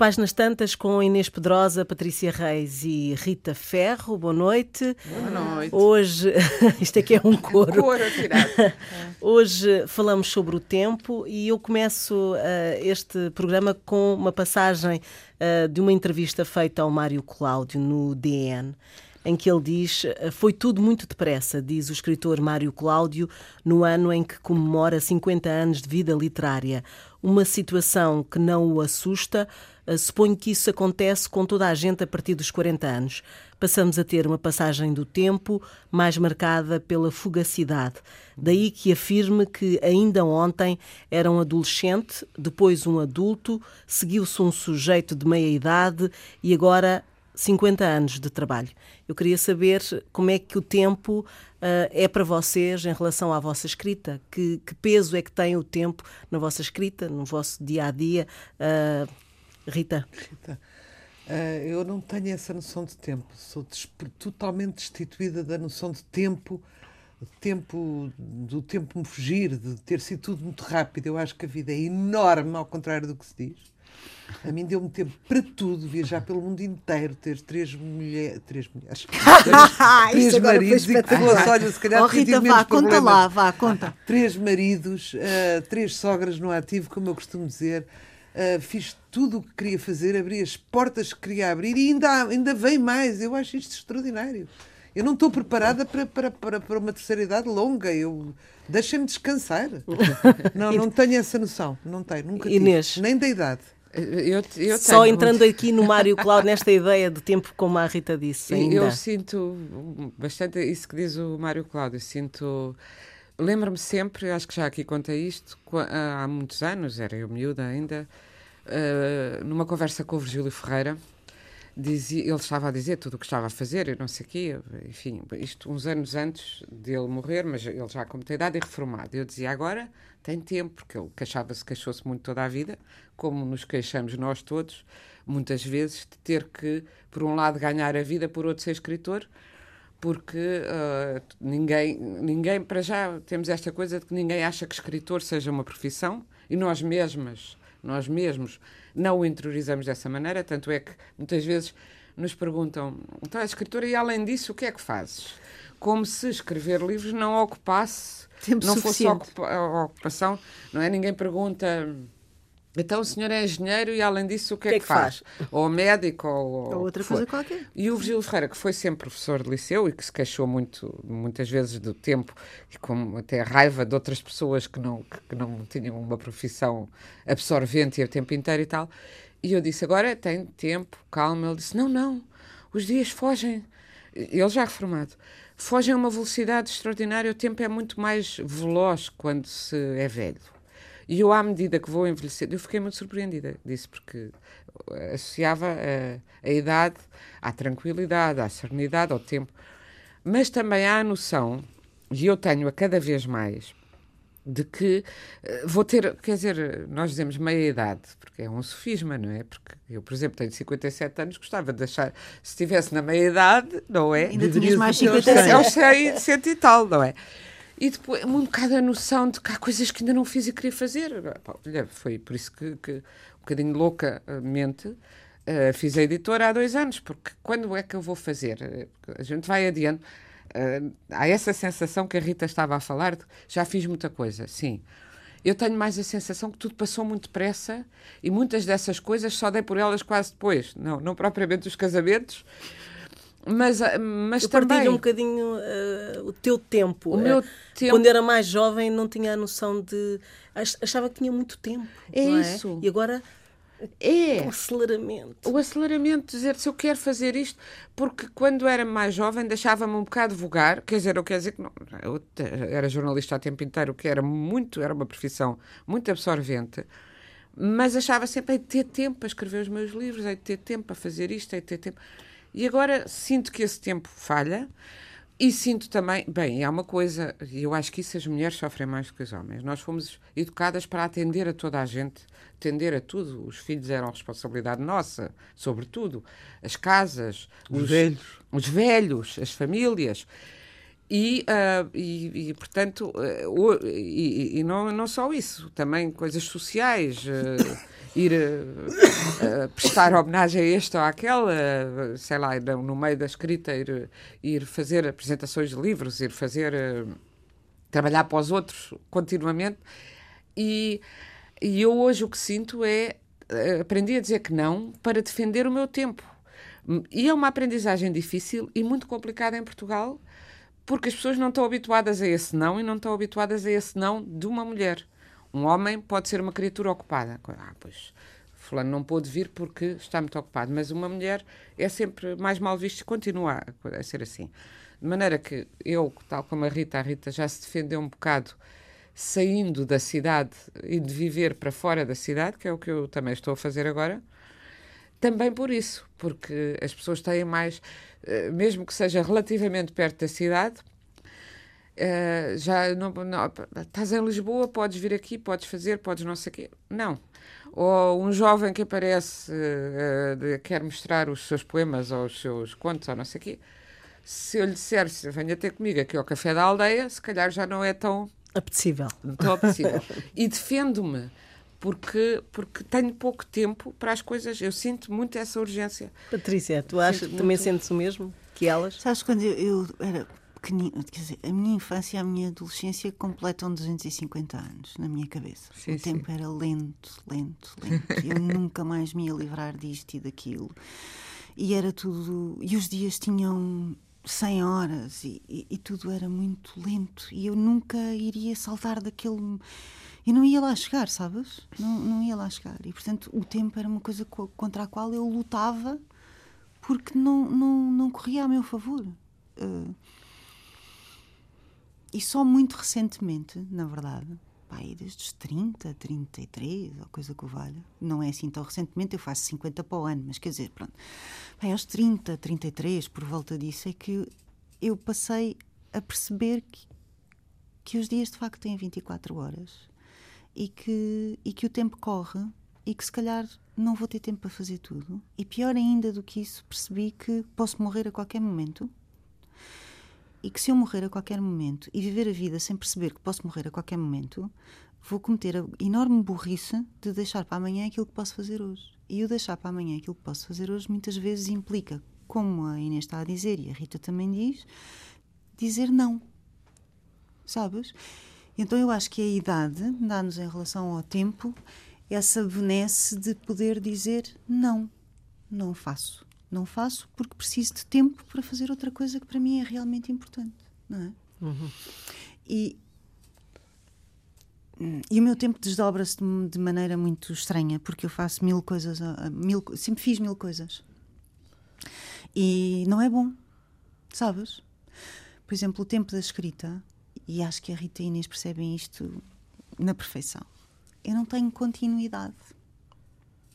Páginas Tantas com Inês Pedrosa, Patrícia Reis e Rita Ferro. Boa noite. Boa noite. Hoje, isto aqui é um coro. Um coro Hoje falamos sobre o tempo e eu começo uh, este programa com uma passagem uh, de uma entrevista feita ao Mário Cláudio no DN em que ele diz: Foi tudo muito depressa, diz o escritor Mário Cláudio, no ano em que comemora 50 anos de vida literária. Uma situação que não o assusta. Eh, suponho que isso acontece com toda a gente a partir dos 40 anos. Passamos a ter uma passagem do tempo mais marcada pela fugacidade. Daí que afirme que ainda ontem era um adolescente, depois um adulto, seguiu-se um sujeito de meia idade e agora 50 anos de trabalho. Eu queria saber como é que o tempo uh, é para vocês em relação à vossa escrita. Que, que, peso é que tem o tempo na vossa escrita, no vosso dia a dia? Uh, Rita. Rita. Uh, eu não tenho essa noção de tempo. Sou totalmente destituída da noção de tempo, tempo do tempo me fugir, de ter sido tudo muito rápido. Eu acho que a vida é enorme, ao contrário do que se diz. A mim deu-me tempo para tudo, viajar pelo mundo inteiro, ter três, mulher, três mulheres, três maridos e pessoas, olha, se calhar oh, Rita, vá, conta lá, vá, conta. Três maridos, uh, três sogras no ativo, como eu costumo dizer. Uh, fiz tudo o que queria fazer, abri as portas que queria abrir e ainda, ainda vem mais. Eu acho isto extraordinário. Eu não estou preparada para, para, para, para uma terceira idade longa. Eu Deixem-me descansar. não, não tenho essa noção. Não tenho, nunca Inês. tive. Nem da idade. Eu, eu Só entrando aqui no Mário Cláudio, nesta ideia de tempo, como a Rita disse. Ainda. Eu sinto bastante isso que diz o Mário Cláudio. Sinto. Lembro-me sempre, acho que já aqui contei isto, há muitos anos, era eu miúda ainda, uh, numa conversa com o Virgílio Ferreira, dizia, ele estava a dizer tudo o que estava a fazer, eu não sei o quê, enfim, isto uns anos antes dele morrer, mas ele já com muita idade e reformado. Eu dizia, agora tem tempo, porque ele queixava-se, queixou-se muito toda a vida, como nos queixamos nós todos, muitas vezes, de ter que, por um lado, ganhar a vida, por outro, ser escritor, porque uh, ninguém, ninguém, para já, temos esta coisa de que ninguém acha que escritor seja uma profissão, e nós mesmas, nós mesmos, não o interiorizamos dessa maneira, tanto é que muitas vezes nos perguntam, então, escritora, e além disso, o que é que fazes? Como se escrever livros não ocupasse, Tempo não suficiente. fosse ocupação, não é? Ninguém pergunta. Então o senhor é engenheiro e além disso o que, é que, é que faz? faz? Ou médico ou, ou outra coisa qualquer. E o Virgílio Ferreira, que foi sempre professor de liceu e que se queixou muito, muitas vezes do tempo e com até raiva de outras pessoas que não, que não tinham uma profissão absorvente e o tempo inteiro e tal. E eu disse, agora tem tempo, calma. Ele disse, não, não, os dias fogem. Ele já reformado. Fogem a uma velocidade extraordinária, o tempo é muito mais veloz quando se é velho. E eu, à medida que vou envelhecendo, eu fiquei muito surpreendida disso, porque associava a, a idade à tranquilidade, à serenidade, ao tempo. Mas também há a noção, e eu tenho a cada vez mais, de que uh, vou ter, quer dizer, nós dizemos meia idade, porque é um sofisma, não é? Porque eu, por exemplo, tenho 57 anos, gostava de deixar, se estivesse na meia idade, não é? Ainda tinhas mais 57. Aos 100, 100 e tal, não é? E depois, um bocado a noção de que há coisas que ainda não fiz e queria fazer. Olha, foi por isso que, que um bocadinho loucamente, uh, fiz a editora há dois anos, porque quando é que eu vou fazer? A gente vai adiante. Uh, há essa sensação que a Rita estava a falar de já fiz muita coisa, sim. Eu tenho mais a sensação que tudo passou muito depressa e muitas dessas coisas só dei por elas quase depois. Não, não propriamente os casamentos, mas, ah, mas eu também. um bocadinho uh, o teu tempo. O meu uh, tempo. Quando era mais jovem, não tinha a noção de. Achava que tinha muito tempo. É, é? isso. E agora. É. O aceleramento. O aceleramento, dizer se eu quero fazer isto, porque quando era mais jovem deixava-me um bocado vulgar, quer dizer, eu quero dizer que não, eu era jornalista a tempo inteiro, que era muito, era uma profissão muito absorvente, mas achava sempre, hei de ter tempo para escrever os meus livros, hei de ter tempo para fazer isto, hei de ter tempo. E agora sinto que esse tempo falha e sinto também, bem, há uma coisa, e eu acho que isso as mulheres sofrem mais do que os homens. Nós fomos educadas para atender a toda a gente, atender a tudo. Os filhos eram responsabilidade nossa, sobretudo. As casas, os, os velhos, os velhos, as famílias. E, uh, e, e, portanto, uh, e, e, não, não só isso, também coisas sociais, uh, ir prestar homenagem a este ou àquela, sei lá, no meio da escrita, ir, ir fazer apresentações de livros, ir fazer. trabalhar para os outros continuamente. E, e eu hoje o que sinto é. aprendi a dizer que não para defender o meu tempo. E é uma aprendizagem difícil e muito complicada em Portugal porque as pessoas não estão habituadas a esse não e não estão habituadas a esse não de uma mulher. Um homem pode ser uma criatura ocupada. Ah, pois, fulano não pôde vir porque está muito ocupado. Mas uma mulher é sempre mais mal vista e continua a ser assim. De maneira que eu, tal como a Rita, a Rita já se defendeu um bocado saindo da cidade e de viver para fora da cidade, que é o que eu também estou a fazer agora. Também por isso, porque as pessoas têm mais eh, mesmo que seja relativamente perto da cidade, uh, já não, não, estás em Lisboa, podes vir aqui, podes fazer, podes não sei o quê. Não. Ou um jovem que aparece, uh, quer mostrar os seus poemas ou os seus contos ou não sei o quê. Se eu lhe disser, venha ter comigo aqui ao café da aldeia, se calhar já não é tão apetecível. Tão apetecível. e defendo-me porque, porque tenho pouco tempo para as coisas. Eu sinto muito essa urgência. Patrícia, tu achas, também muito... sentes o mesmo que elas? Sabes, quando eu, eu era pequenina, quer dizer, a minha infância e a minha adolescência completam 250 anos na minha cabeça. Sim, o sim. tempo era lento, lento, lento. eu nunca mais me ia livrar disto e daquilo. E era tudo. E os dias tinham 100 horas e, e, e tudo era muito lento. E eu nunca iria saltar daquele e não ia lá chegar, sabes? Não, não ia lá chegar. E, portanto, o tempo era uma coisa contra a qual eu lutava porque não, não, não corria a meu favor. Uh, e só muito recentemente, na verdade, pai, desde os 30, 33, ou coisa que o valha, não é assim tão recentemente, eu faço 50 para o ano, mas quer dizer, pronto, pai, aos 30, 33, por volta disso, é que eu passei a perceber que, que os dias de facto têm 24 horas e que, e que o tempo corre e que se calhar não vou ter tempo para fazer tudo. E pior ainda do que isso, percebi que posso morrer a qualquer momento e que se eu morrer a qualquer momento e viver a vida sem perceber que posso morrer a qualquer momento, vou cometer a enorme burrice de deixar para amanhã aquilo que posso fazer hoje. E o deixar para amanhã aquilo que posso fazer hoje muitas vezes implica, como a Inês está a dizer e a Rita também diz, dizer não. Sabes? Então eu acho que a idade dá-nos em relação ao tempo essa benesse de poder dizer não, não faço. Não faço porque preciso de tempo para fazer outra coisa que para mim é realmente importante, não é? Uhum. E, e o meu tempo desdobra-se de, de, maneira muito estranha porque eu faço mil coisas, mil, sempre fiz mil coisas. E não é bom, sabes? Por exemplo, o tempo da escrita e acho que a Rita e a Inês percebem isto na perfeição. Eu não tenho continuidade.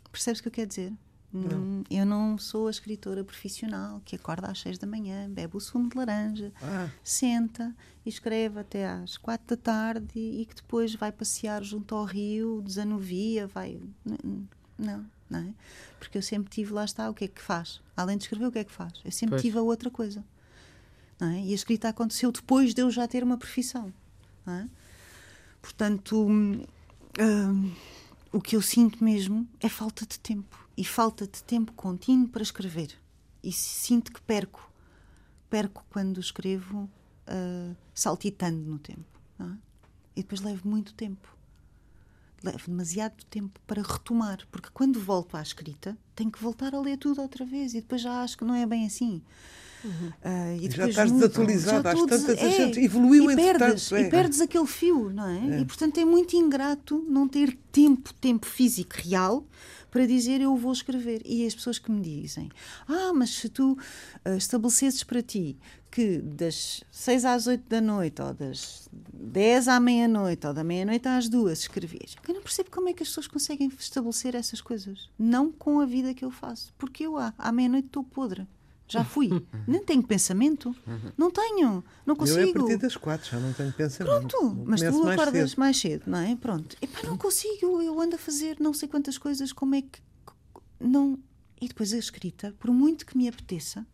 Percebes o que eu quero dizer? Não. Eu não sou a escritora profissional que acorda às seis da manhã, bebe o sumo de laranja, ah. senta e escreve até às quatro da tarde e, e, que depois vai passear junto ao rio, desanuvia, vai. Não, não é? Porque eu sempre tive, lá está, o que é que faz? Além de escrever, o que é que faz? Eu sempre pois. tive a outra coisa. É? E a escrita aconteceu depois de eu já ter uma profissão. É? Portanto, hum, o que eu sinto mesmo é falta de tempo. E falta de tempo contínuo para escrever. E sinto que perco. Perco quando escrevo uh, saltitando no tempo. É? E depois levo muito tempo. Levo demasiado tempo para retomar. Porque quando volto à escrita, tenho que voltar a ler tudo outra vez. E depois já acho que não é bem assim. Uhum. Uh, e já estás desatualizado, às tantas é, a gente evoluiu e perdes, é. e perdes aquele fio, não é? é? E portanto é muito ingrato não ter tempo, tempo físico real para dizer eu vou escrever. E as pessoas que me dizem, ah, mas se tu uh, estabelecesses para ti que das 6 às 8 da noite, ou das 10 à meia-noite, ou da meia-noite às duas, escrevias. Eu não percebo como é que as pessoas conseguem estabelecer essas coisas. Não com a vida que eu faço. Porque eu, à, à meia-noite, estou podre. Já fui. Nem tenho pensamento. Não tenho. Não consigo. Eu é a partir das quatro, já não tenho pensamento. Pronto, mas tu mais acordas cedo. mais cedo, não é? Pronto. Epá, não consigo. Eu ando a fazer não sei quantas coisas, como é que. Não. E depois a escrita, por muito que me apeteça,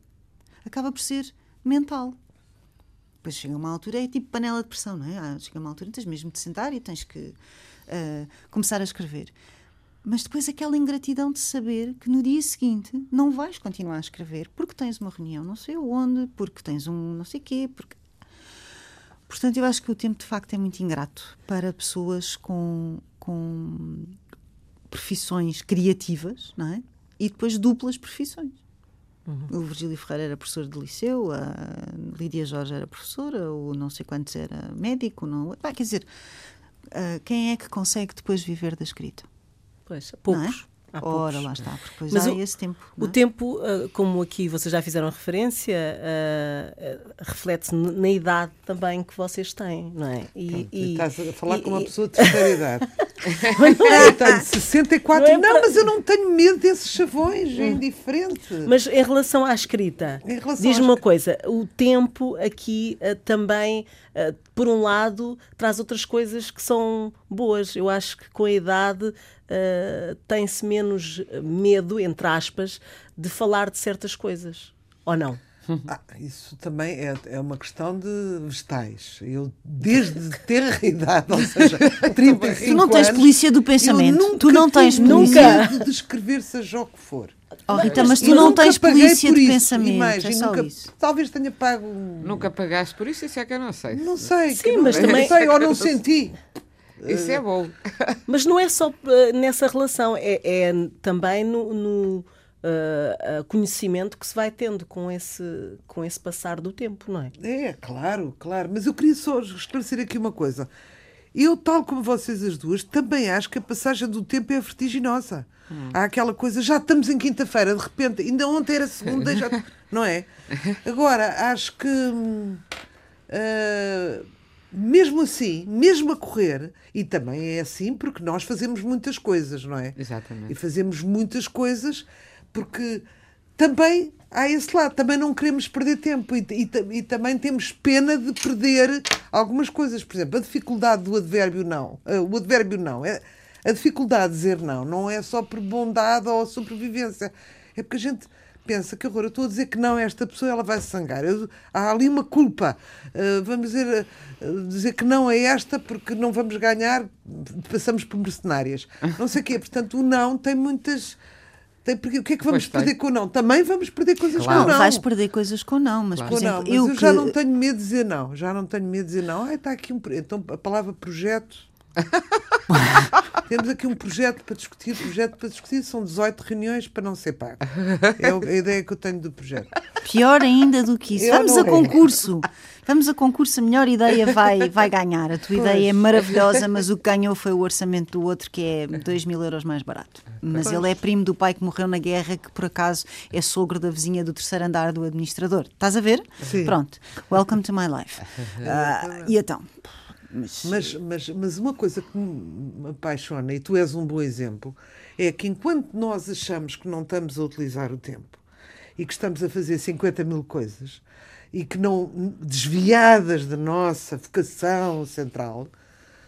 acaba por ser mental. Depois chega uma altura, é tipo panela de pressão, não é? Ah, chega uma altura, tens mesmo de sentar e tens que uh, começar a escrever. Mas depois aquela ingratidão de saber que no dia seguinte não vais continuar a escrever porque tens uma reunião não sei onde, porque tens um não sei quê, porque... Portanto, eu acho que o tempo de facto é muito ingrato para pessoas com, com profissões criativas, não é? E depois duplas profissões. Uhum. O Virgílio Ferreira era professor de liceu, a Lídia Jorge era professora, o não sei quantos era médico. Não... Ah, quer dizer, uh, quem é que consegue depois viver da escrita? Pois, poucos. Há Ora, lá está, porque depois Mas há o, esse tempo. O é? tempo, uh, como aqui vocês já fizeram referência, uh, uh, reflete-se na idade também que vocês têm, não é? E, e estás a falar e, com uma e, pessoa de terceira idade. É. eu tenho 64, não, é não mas eu não tenho medo desses chavões, é indiferente. Mas em relação à escrita, diz-me uma coisa: o tempo aqui também, por um lado, traz outras coisas que são boas. Eu acho que com a idade uh, tem-se menos medo, entre aspas, de falar de certas coisas. Ou não? Ah, isso também é, é uma questão de vegetais. Eu, desde ter idade, ou seja, 35 anos. Tu não tens polícia do pensamento. Tu não tens nunca medo de escrever seja o que for. Oh, Rita, mas tu não tens polícia de pensamento. Imagem, é nunca, isso. Talvez tenha pago. Nunca pagaste por isso, isso é que eu não sei. Não sei. Sim, mas não, também. sei, ou não senti. Isso é bom. Mas não é só eh, nessa relação, é, é também no, no uh, conhecimento que se vai tendo com esse, com esse passar do tempo, não é? É, claro, claro. Mas eu queria só esclarecer aqui uma coisa. Eu, tal como vocês as duas, também acho que a passagem do tempo é vertiginosa. Hum. Há aquela coisa, já estamos em quinta-feira, de repente, ainda ontem era segunda, já, não é? Agora, acho que. Uh, mesmo assim, mesmo a correr, e também é assim porque nós fazemos muitas coisas, não é? Exatamente. E fazemos muitas coisas porque também há esse lado, também não queremos perder tempo e, e, e, também temos pena de perder algumas coisas. Por exemplo, a dificuldade do advérbio não. Uh, o advérbio não. É, a dificuldade de dizer não não é só por bondade ou sobrevivência. É porque a gente pensa que horror, eu estou a dizer que não a esta pessoa, ela vai se sangar. Eu, há ali uma culpa. Uh, vamos dizer, uh, dizer que não a esta porque não vamos ganhar, passamos por mercenárias. Não sei o quê. Portanto, o não tem muitas. Tem, porque, o que é que vamos perder com o não? Também vamos perder coisas claro. com o não. Vais perder coisas com o não, mas claro. por exemplo, não, mas eu, eu que... já não tenho medo de dizer não. Já não tenho medo de dizer não. Ah, está aqui um. Então a palavra projeto Temos aqui um projeto para discutir. Projeto para discutir são 18 reuniões para não ser pago. É a ideia que eu tenho do projeto. Pior ainda do que isso. Eu Vamos a concurso. Vamos a concurso, a melhor ideia vai, vai ganhar. A tua pois. ideia é maravilhosa, mas o que ganhou foi o orçamento do outro, que é 2 mil euros mais barato. Mas pois. ele é primo do pai que morreu na guerra, que por acaso é sogro da vizinha do terceiro andar do administrador. Estás a ver? Sim. Pronto. Welcome to my life. Uh, e então. Mas... Mas, mas, mas uma coisa que me apaixona, e tu és um bom exemplo, é que enquanto nós achamos que não estamos a utilizar o tempo e que estamos a fazer 50 mil coisas e que não desviadas da nossa vocação central,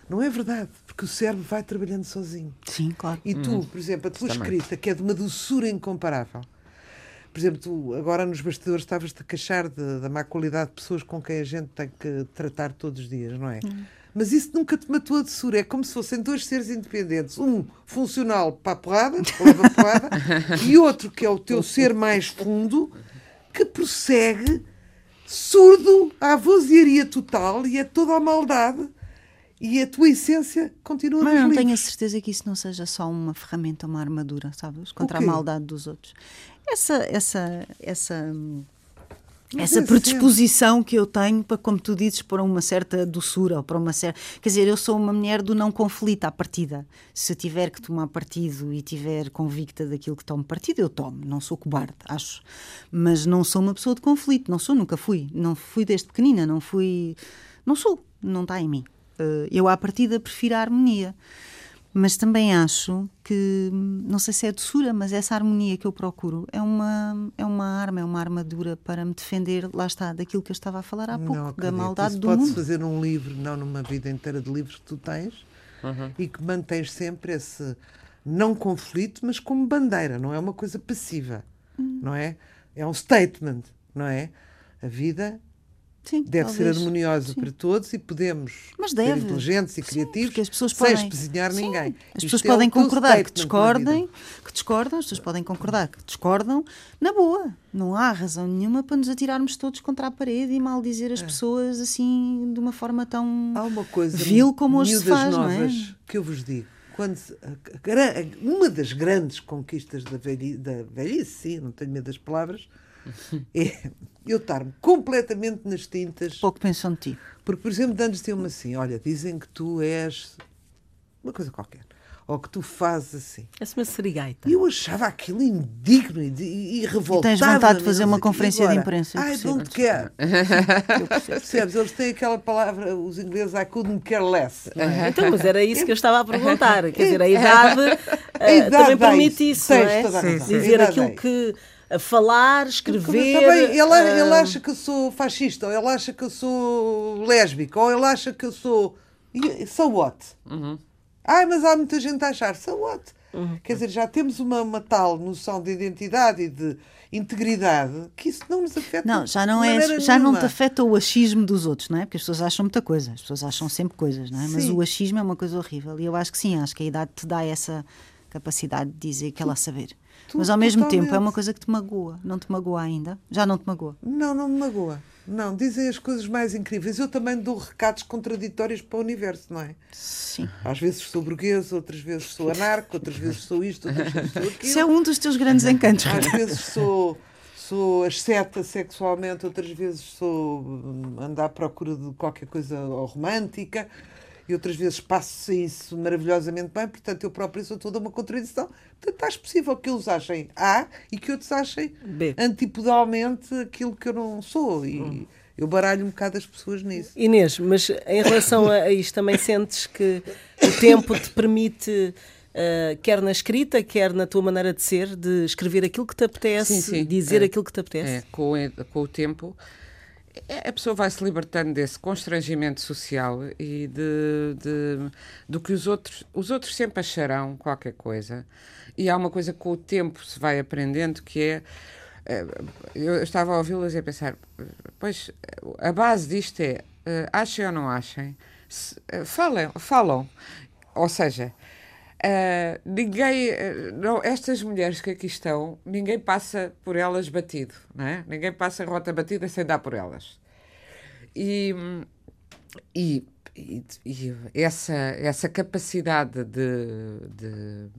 não é verdade, porque o cérebro vai trabalhando sozinho. Sim, claro. E tu, hum. por exemplo, a tua escrita, que é de uma doçura incomparável. Por exemplo, tu agora nos bastidores estavas-te a queixar de, da má qualidade de pessoas com quem a gente tem que tratar todos os dias, não é? Hum. Mas isso nunca te matou a doçura. É como se fossem dois seres independentes. Um funcional para a porrada, leva a porrada, e outro que é o teu ser mais fundo, que prossegue surdo à vozearia total e é toda a maldade e a tua essência continua Mas não livros. tenho a certeza que isso não seja só uma ferramenta, uma armadura, sabes? Contra a maldade dos outros. Essa, essa, essa essa predisposição que eu tenho para, como tu dizes, para uma certa doçura ou para uma certa. Quer dizer, eu sou uma mulher do não conflito à partida. Se tiver que tomar partido e tiver convicta daquilo que tomo partido, eu tomo. Não sou cobarde, acho. Mas não sou uma pessoa de conflito. Não sou, nunca fui. Não fui desde pequenina. Não fui. Não sou. Não está em mim. Eh, eu, à partida, prefiro a harmonia. Mas também acho que, não sei se é doçura, mas essa harmonia que eu procuro é uma, é uma arma, é uma armadura para me defender, lá está, daquilo que eu estava a falar há pouco, não, da maldade Isso do podes mundo. fazer um livro, não numa vida inteira de livros que tu tens, uhum. e que mantens sempre esse não conflito, mas como bandeira, não é uma coisa passiva, uhum. não é? É um statement, não é? A vida Sim, deve ser talvez. harmoniosa Sim. para todos e podemos Mas ser deve. inteligentes e Sim, criativos as pessoas sem podem- espezinhar Sim, ninguém. As pessoas é podem concordar que discordem, que discordam, as pessoas podem concordar que discordam na boa. Não há razão nenhuma para nos atirarmos todos contra a parede e mal dizer É. as pessoas assim de uma forma tão. Há uma coisa vil como hoje se faz, não é? novas que eu vos digo. Quando uma das grandes conquistas da, velhi, da velhice, sim, não tenho medo das palavras, é eu estar-me completamente nas tintas. Pouco pensam de ti. Porque, por exemplo, de antes diziam-me assim: olha, dizem que tu és uma coisa qualquer, ou que tu fazes assim. Essa é uma serigaita. E eu achava aquilo indigno e, e, e revoltado. tens vontade de fazer uma conferência de imprensa, eu Ai, don't care. Percebes? Eles têm aquela palavra, os ingleses, I couldn't care less. é? Então, mas era isso que eu estava a perguntar. Quer dizer, a idade, eh, idade também permite isso. não é? a. Dizer A idade aquilo que a falar, escrever. bem, ele, ah, ele acha que eu sou fascista, ou ele acha que eu sou lésbica, ou ele acha que eu sou. So what? Ai, mas há muita gente a achar. So what? Quer dizer, já temos uma, uma tal noção de identidade e de integridade que isso não nos afeta. Não, já não de é, já não te afeta o achismo dos outros, não é? Porque as pessoas acham muita coisa, as pessoas acham sempre coisas, não é? Mas Sim. o achismo é uma coisa horrível e eu acho que sim, acho que a idade te dá essa capacidade de dizer que ela saber. Tu- Mas ao mesmo tempo é totalmente. uma coisa que te magoa, não te magoa ainda? Já não te magoa? Não, não me magoa. Não, dizem as coisas mais incríveis. Eu também dou recados contraditórios para o universo, não é? Sim. Às vezes sou burguês, outras vezes sou anarco, outras vezes sou isto, outras vezes sou aquilo. Isso é um dos teus grandes encantos. Às vezes sou, sou asceta sexualmente, outras vezes sou hum, ando à procura de qualquer coisa romântica e outras vezes passo isso maravilhosamente bem, portanto eu própria sou toda uma contradição. Portanto, acho possível que eles achem A e que outros achem B. antipodalmente aquilo que eu não sou. E eu baralho um bocado as pessoas nisso. Inês, mas em relação a, isto, também sentes que o tempo te permite, eh, quer na escrita, quer na tua maneira de ser, de escrever aquilo que te apetece, Sim, sim, dizer é. aquilo que te apetece? É, com, o- com o tempo, a pessoa vai se libertando desse constrangimento social e de, de- do que os outros, os outros sempre acharão qualquer coisa. E há uma coisa que com o tempo se vai aprendendo que é. eh, Eu estava a ouvi-las e a pensar, pois a base disto é eh, achem ou não achem, se- eh, falam. Ou seja, Uh, ninguém, uh, não, estas mulheres que aqui estão, ninguém passa por elas batido, não é? Ninguém passa a rota batida sem dar por elas. E, e, e, e essa, essa capacidade de, de,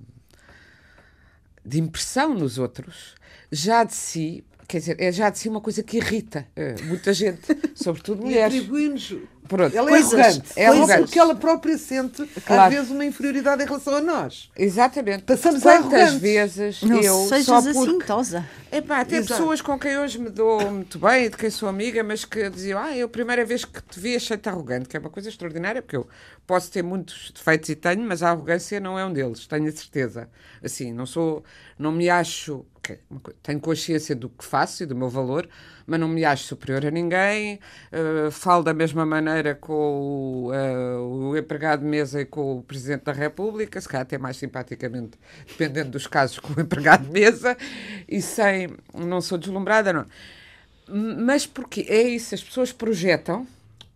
de impressão nos outros, já de si, quer dizer, é já de si uma coisa que irrita uh, muita gente, sobretudo E mulheres. Pronto. Ela Coisas- é arrogante. é arrogante. porque ela própria sente, Claro. às vezes, uma inferioridade em relação a nós. Exatamente. Passamos a Quantas arrogantes. vezes Não eu sejas só assim, porque tosa. Epá, tem Exato. pessoas com quem hoje me dou muito bem, de quem sou amiga, mas que diziam, ah, eu a primeira vez que te vi achei-te arrogante, que é uma coisa extraordinária, porque eu posso ter muitos defeitos e tenho, mas a arrogância não é um deles, tenho a certeza. Assim, não sou, não me acho, co- tenho consciência do que faço e do meu valor, mas não me acho superior a ninguém, eh, falo da mesma maneira com o, eh, o empregado de mesa e com o Presidente da República, se calhar até mais simpaticamente, dependendo dos casos, com o empregado de mesa, e sem, não sou deslumbrada, não. Mas porque é isso, as pessoas projetam,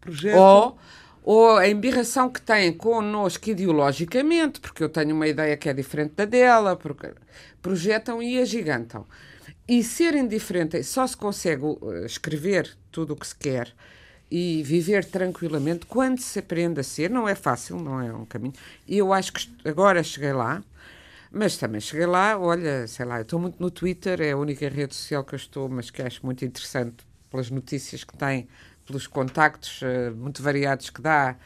Projeto. ou, ou a embirração que têm connosco ideologicamente, porque eu tenho uma ideia que é diferente da dela, porque projetam e agigantam. E ser indiferente só se consegue uh, escrever tudo o que se quer e viver tranquilamente quando se aprende a ser. Não é fácil, não é um caminho. E eu acho que agora cheguei lá, mas também cheguei lá, olha, sei lá, eu estou muito no Twitter, é a única rede social que eu estou, mas que acho muito interessante pelas notícias que tem, pelos contactos eh, muito variados que dá.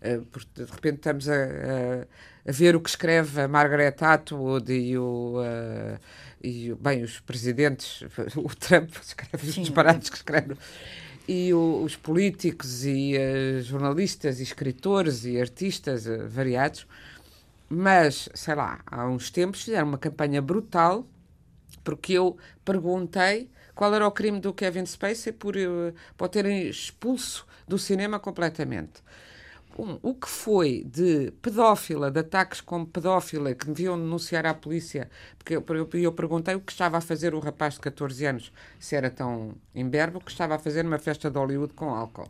eh, porque de repente estamos a, a- a ver o que escreve a Margaret Atwood e o. eh, e, bem, os presidentes, o Trump escreve os Sim. disparates que escreve, e o- os políticos e eh, jornalistas e escritores e artistas eh, variados. Mas, sei lá, há uns tempos fizeram uma campanha brutal porque eu perguntei qual era o crime do Kevin Spacey por, eh, por terem expulso do cinema completamente. Um, o que foi de pedófila, de ataques como pedófila, que deviam denunciar à polícia, porque eu, eu, eu, perguntei o que estava a fazer o rapaz de 14 anos, se era tão imberbe, o que estava a fazer numa festa de Hollywood com álcool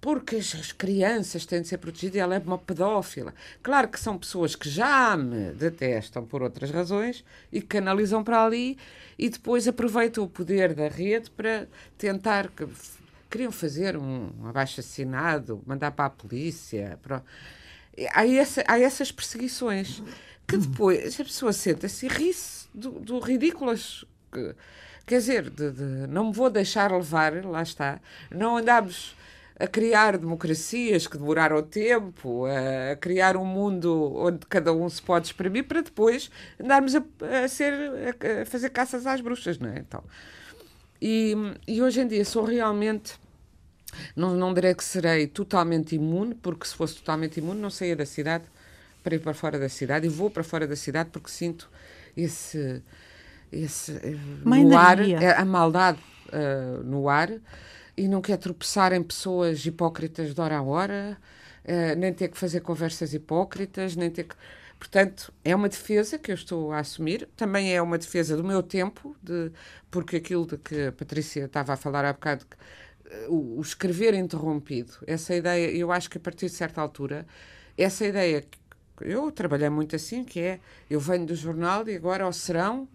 porque as crianças têm de ser protegidas e ela é uma pedófila. Claro que são pessoas que já me detestam por outras razões e que canalizam para ali e depois aproveitam o poder da rede para tentar queriam fazer um abaixo-assinado, mandar para a polícia. Para... Há, essa, há essas perseguições que depois a pessoa senta-se e ri-se do, do ridículas. Que, quer dizer, de, de, não me vou deixar levar, lá está. Não andamos a criar democracias que demoraram tempo, a criar um mundo onde cada um se pode exprimir para depois andarmos a, a ser, a, a fazer caças às bruxas, não é? Então, e, e hoje em dia sou realmente. Não, não direi que serei totalmente imune, porque se fosse totalmente imune não saía da cidade para ir para fora da cidade e vou para fora da cidade porque sinto esse, esse Mãe no ar, é, a maldade uh, no ar e não quer tropeçar em pessoas hipócritas de hora a hora, uh, nem ter que fazer conversas hipócritas, nem ter que Portanto, é uma defesa que eu estou a assumir, também é uma defesa do meu tempo, de, porque aquilo de que a Patrícia estava a falar há bocado, eh, o, o escrever interrompido, essa ideia, eu acho que a partir de certa altura, essa ideia, eu trabalhei muito assim, que é, eu venho do jornal e agora ao serão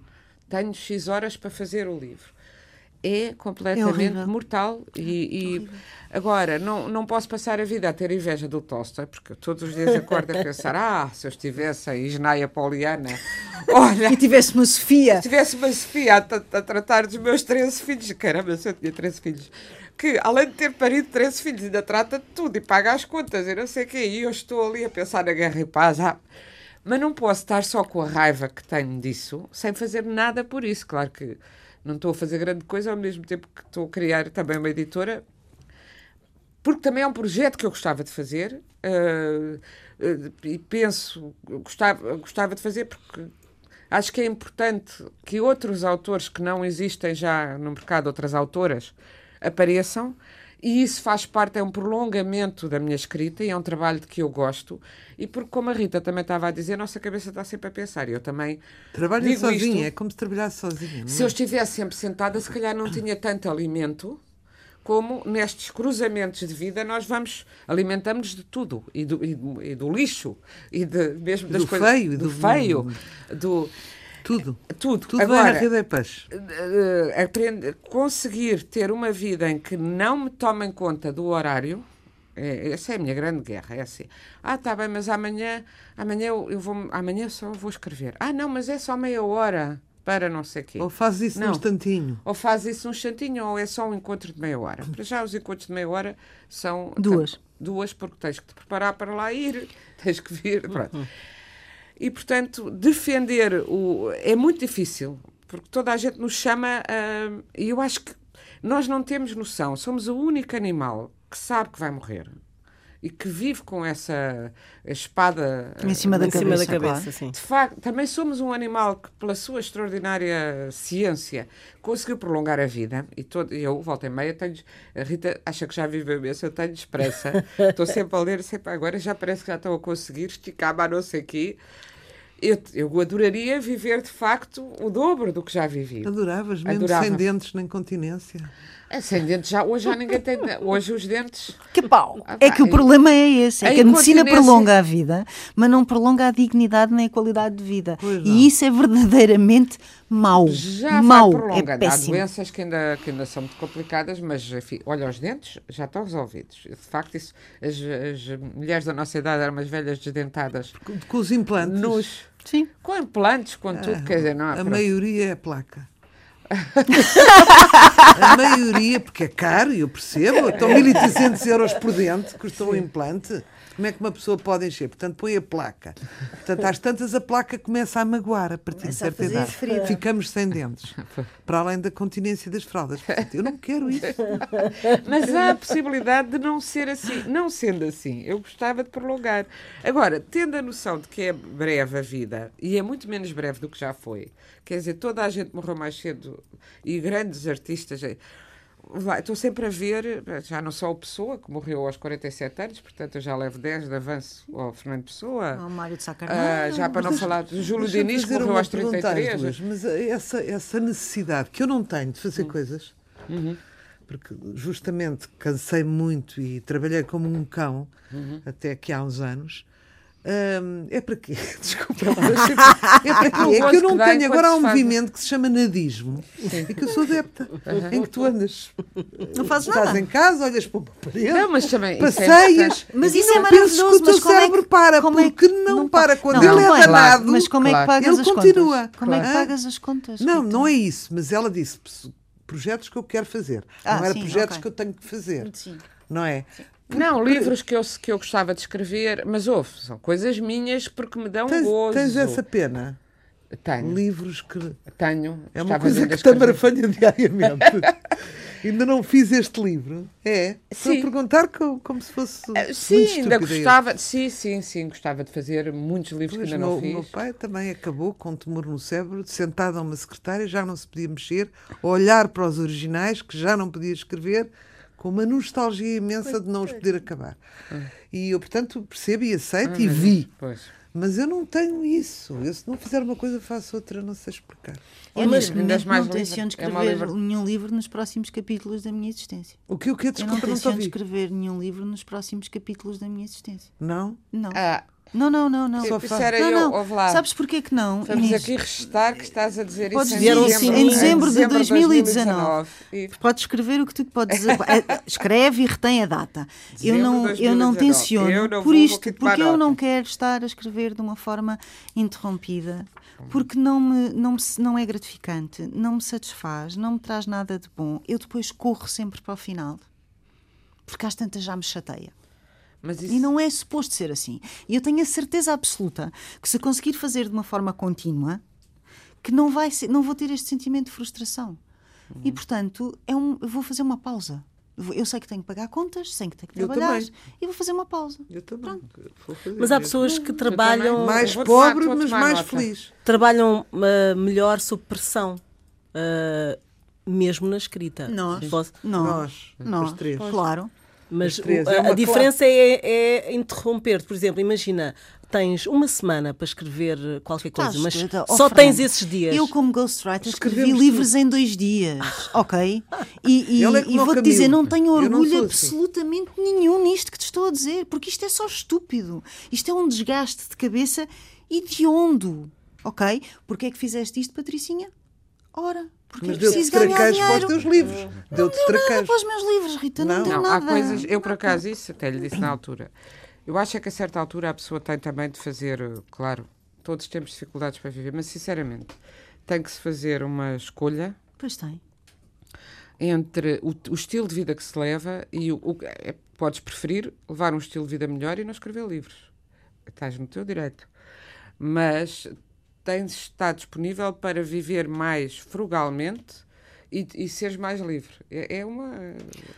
tenho X horas para fazer o livro é completamente é mortal. E, e agora, não, não posso passar a vida a ter inveja do Tolstói, porque todos os dias acordo a pensar: ah, se eu estivesse a Isnaia Poliana, olha. E tivesse uma Sofia. Se tivesse uma Sofia a, a, tratar dos meus 13 filhos, caramba, se eu tinha 13 filhos. Que, além de ter parido 13 filhos, ainda trata de tudo e paga as contas e não sei o quê. E eu estou ali a pensar na guerra e paz. Ah, mas não posso estar só com a raiva que tenho disso, sem fazer nada por isso. Claro que não estou a fazer grande coisa, ao mesmo tempo que estou a criar também uma editora, porque também é um projeto que eu gostava de fazer uh, uh, e penso, gostava, gostava de fazer porque acho que é importante que outros autores que não existem já no mercado, outras autoras, apareçam e isso faz parte, é um prolongamento da minha escrita e é um trabalho de que eu gosto. E porque, como a Rita também estava a dizer, a nossa cabeça está sempre a pensar. E eu também. Trabalha sozinha, isto, é como se trabalhasse sozinha. Se é? eu estivesse sempre sentada, se calhar não tinha tanto alimento como nestes cruzamentos de vida nós vamos alimentamos de tudo e do, e do, e do lixo e de, mesmo das do coisas feio, do, do feio do tudo. Tudo. Tudo Agora, vai na peixe. Uh, aprender, conseguir ter uma vida em que não me tomem conta do horário, é, essa é a minha grande guerra. É assim. Ah, tá bem, mas amanhã, amanhã eu, eu vou, amanhã só vou escrever. Ah, não, mas é só meia hora para não sei quê. Ou faz isso não. num instantinho. Ou faz isso num instantinho, ou é só um encontro de meia hora. Para já os encontros de meia hora são... Duas. Duas, porque tens que te preparar para lá ir, tens que vir, pronto. Uhum. E, portanto, defender o. É muito difícil, porque toda a gente nos chama. Uh, e eu acho que nós não temos noção. Somos o único animal que sabe que vai morrer e que vive com essa espada em cima da em cabeça. Cima da cabeça claro. sim. De facto, também somos um animal que, pela sua extraordinária ciência, conseguiu prolongar a vida. E todo, eu, volta e meia, tenho. A Rita acha que já vive imenso, eu tenho expressa. Estou sempre a ler, sempre agora já parece que já estou a conseguir esticar, mas não sei o quê. Eu, eu adoraria viver de facto o dobro do que já vivi. Adoravas, mesmo Adorava. sem dentes nem continência. É, sem dentes já, hoje já ninguém tem. Hoje os dentes. Que pau! Ah, é que o problema é esse: é a que a medicina prolonga a vida, mas não prolonga a dignidade nem a qualidade de vida. E isso é verdadeiramente mau. Já mau. É péssimo. Há doenças que ainda, que ainda são muito complicadas, mas enfim, olha, os dentes já estão resolvidos. De facto, isso, as, as mulheres da nossa idade eram umas velhas desdentadas. Com, com os implantes. Nos, Sim. Com implantes, com tudo, ah, quer dizer, não A pronto. maioria é placa. A maioria, porque é caro, eu percebo, estão 1.300 euros por dente, custou o implante. Como é que uma pessoa pode encher? Portanto, põe a placa. Portanto, às tantas a placa começa a magoar a partir de certa idade. Frio. Ficamos sem dentes. Para além da continência das fraldas. Portanto, eu não quero isso. Mas há a possibilidade de não ser assim. Não sendo assim, eu gostava de prolongar. Agora, tendo a noção de que é breve a vida, e é muito menos breve do que já foi, quer dizer, toda a gente morreu mais cedo e grandes artistas vai, estou sempre a ver, já não só o Pessoa, que morreu aos 47 anos, portanto eu já levo 10 de avanço ao Fernando Pessoa. Ao Mário de Ah, Sacarneiro. já para não falar do Júlio Diniz, que morreu aos pergunta às 33. duas, mas essa, essa necessidade que eu não tenho de fazer coisas, porque justamente cansei muito e trabalhei como um cão até aqui há uns anos. Hum, é para quê? Desculpa, mas é para- é quê? É que eu não tenho. Agora há um movimento que se chama nadismo e que eu sou adepta, em que tu andas. Não fazes Estás nada. em casa, olhas para uma parede, Não, mas também. é passeias. Mas e isso é não penses maravilhoso, que o teu é que- cérebro para, é que- porque não, não para. pa- Quando não, ele não é danado, Mas como é que pagas ele continua. contas? Como é que pagas as contas? Não, Rita? não é isso, mas ela disse projetos que eu quero fazer. Ah, não era sim, projetos ok. que eu tenho que fazer. Sim. Não é? Não, livros que eu, que eu gostava de escrever, mas houve, são coisas minhas porque me dão Tens, gozo. tens essa pena. Tenho, Livros que. tenho. É uma coisa que te amarfanha diariamente. ainda não fiz este livro. É? Estou Sim. perguntar co- como, se fosse. Muito Sim, ainda gostava. Sim, sim, sim, gostava de fazer muitos livros Pois, que ainda o não meu, o meu fiz. pai também acabou com um tumor no cérebro, sentado a uma secretária, já não se podia mexer, olhar para os originais, que já não podia escrever, com uma nostalgia imensa de não os poder acabar. E eu, portanto, percebo e aceito e vi. Pois. Mas eu não tenho isso. Eu, se não fizer uma coisa, faço outra, não sei explicar. Eu, Mas mais não livre. tenciono É escrever livre- nenhum livro nos próximos capítulos da minha existência. O que o que Eu não Desculpa, não te tenciono escrever nenhum livro nos próximos capítulos da minha existência. Não? Não. Ah, Não, não, não, não. Só isso faz- era não, não. ouve lá. Sabes porquê que não? Vamos Inês? aqui restar que estás a dizer Podes isso dizer em sim. dezembro, Em dezembro de 2019. E Podes escrever o que tu podes dizer. É, Escreve e retém a data. Eu Dezembro não, eu não 2019. tenciono Eu não por isto, porque eu não quero estar a escrever de uma forma interrompida, porque não, me, não, me, não é gratificante, não me satisfaz, não me traz nada de bom. Eu depois corro sempre para o final, porque às tantas já me chateia. Mas isso, E não é suposto ser assim. E eu tenho a certeza absoluta que se conseguir fazer de uma forma contínua, que não, vai ser, não vou ter este sentimento de frustração. E, Uhum. portanto, é um, eu vou fazer uma pausa. Eu sei que tenho que pagar contas, sei que tenho que trabalhar e vou fazer uma pausa. Eu também. Vou fazer Mas há pessoas que trabalham, Mais pobre, mas mais nota. feliz. trabalham ah, melhor sob pressão, ah, mesmo na escrita. Nós. Posso- Não. Nós, Nós, três. claro. Mas As três. o- É a, a diferença é, é interromper. Por exemplo, imagina, tens uma semana para escrever qualquer coisa, Estás mas? Oh, só tens esses dias. Eu, como ghostwriter, escrevi Escrevemos livros em dois dias, ok? E, e, é e vou-te dizer, não tenho não orgulho sou assim. absolutamente nenhum nisto que te estou a dizer, porque isto é só estúpido. Isto é um desgaste de cabeça hediondo, ok? Porquê é que fizeste isto, Patricinha? Ora, porque Mas é deu-te preciso ganhar traqueiros para os teus livros. Deu-te Nada traqueiros. para os meus livros, Rita, não, Não. deu Não, há nada. coisas. Eu, por acaso, isso até lhe disse na altura. Eu acho é que a certa altura a pessoa tem também de fazer, claro, todos temos dificuldades para viver, mas sinceramente, tem que se fazer uma escolha Pois tem. entre o, o estilo de vida que se leva e o, o- é, podes preferir levar um estilo de vida melhor e não escrever livros. Estás no teu direito. Mas tens de estar disponível para viver mais frugalmente e, e seres mais livre. É, é uma.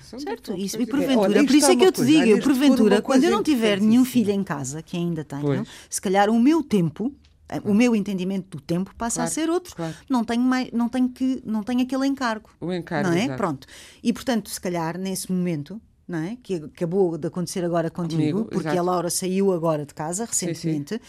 Certo, isso, e porventura, por isso é que eu te coisa, digo, porventura, quando eu não tiver nenhum filho em casa, que ainda tenho, Pois. se calhar o meu tempo, eh, o meu entendimento do tempo passa a Claro, ser outro. claro. Não tenho mais, não tenho que, não tenho aquele encargo. O encargo, não é? exato. Pronto. E portanto, se calhar nesse momento, não é? Que acabou de acontecer agora contigo, Comigo, porque exato. a Laura saiu agora de casa recentemente.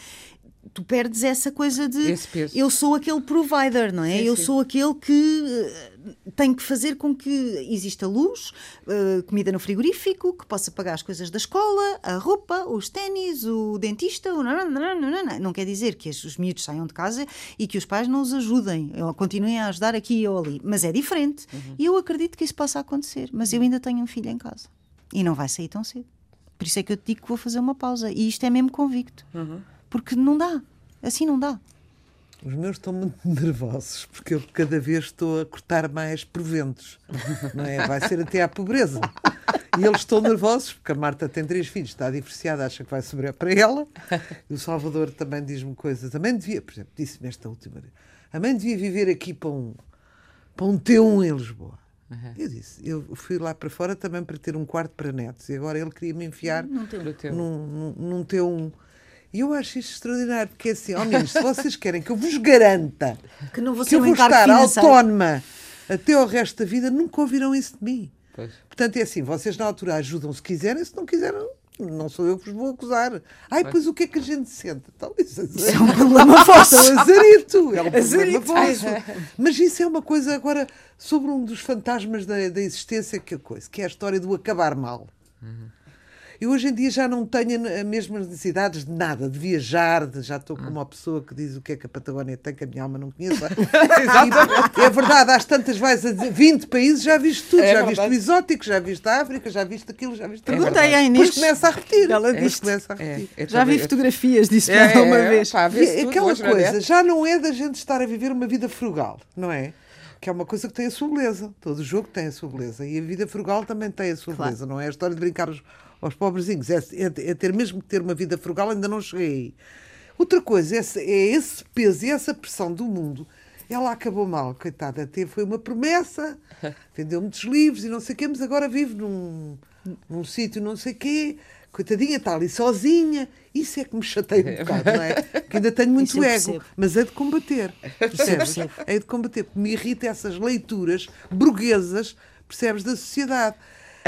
Tu perdes essa coisa de eu sou aquele provider, não é? Sim, eu sim. sou aquele que eh, tem que fazer com que exista luz, eh, comida no frigorífico, que possa pagar as coisas da escola, a roupa, os ténis, o dentista, o nananana. não quer dizer que os os miúdos saiam de casa e que os pais não os ajudem, ou continuem a ajudar aqui ou ali, mas é diferente. Uhum. E eu acredito que isso possa acontecer, mas eu ainda tenho um filho em casa e não vai sair tão cedo. Por isso é que eu te digo que vou fazer uma pausa e isto é mesmo convicto, Uhum. Porque não dá, assim não dá. Os meus estão muito nervosos porque eu cada vez estou a cortar mais proventos. Não é? Vai ser até à pobreza. E eles estão nervosos porque a Marta tem três filhos, está divorciada, acha que vai sobrar para ela. E o Salvador também diz-me coisas. A mãe devia, por exemplo, disse-me esta última vez: a mãe devia viver aqui para um, para um T1 em Lisboa. Eu disse, eu fui lá para fora também para ter um quarto para netos e agora ele queria me enfiar num, num, num T1. E eu acho isto extraordinário, porque é assim, ó meninos, se vocês querem que eu vos garanta Que não vou que eu um vou estar financeiro. autónoma até ao resto da vida, nunca ouvirão isso de mim. Pois. Portanto, é assim, vocês na altura ajudam se quiserem, se não quiserem, não sou eu que vos vou acusar. Ai, pois o que é que a gente sente? Então, isso é É um problema vosso. Então, azarito, é um problema Azarito. vosso. Mas isso é uma coisa agora sobre um dos fantasmas da, da existência que, é coisa, que é a história do acabar mal. Eu hoje em dia já não tenho as mesmas necessidades de nada, de viajar, de- já estou como uma pessoa que diz o que é que a Patagónia tem, que a minha alma não conhece. E, é verdade, às tantas vais a dizer 20 países, já viste tudo, É já viste o exótico, já viste a África, já viste aquilo, já viste aquilo. Perguntei à Depois Inês. começa a repetir. Ela Depois disse- começa a É, repetir. eu Já vi fotografias disso É, uma é, vez. pá, E é tudo aquela coisa, já não é da gente estar a viver uma vida frugal, não é? Que é uma coisa que tem a sua beleza. Todo jogo tem a sua beleza. E a vida frugal também tem a sua Claro. beleza. Não é a história de brincar aos, pobrezinhos. É, é- é ter mesmo que ter uma vida frugal, ainda não cheguei aí. Outra coisa, esse- é esse peso e essa pressão do mundo. Ela acabou mal, coitada. Teve, foi uma promessa, vendeu muitos livros e não sei o quê, mas agora vive num, num sítio não sei o quê. Coitadinha, está ali sozinha. Isso é que me chateia um bocado, não é? Que ainda tenho muito ego, mas é de combater. Percebes? É de combater, porque me irrita essas leituras burguesas, percebes, da sociedade.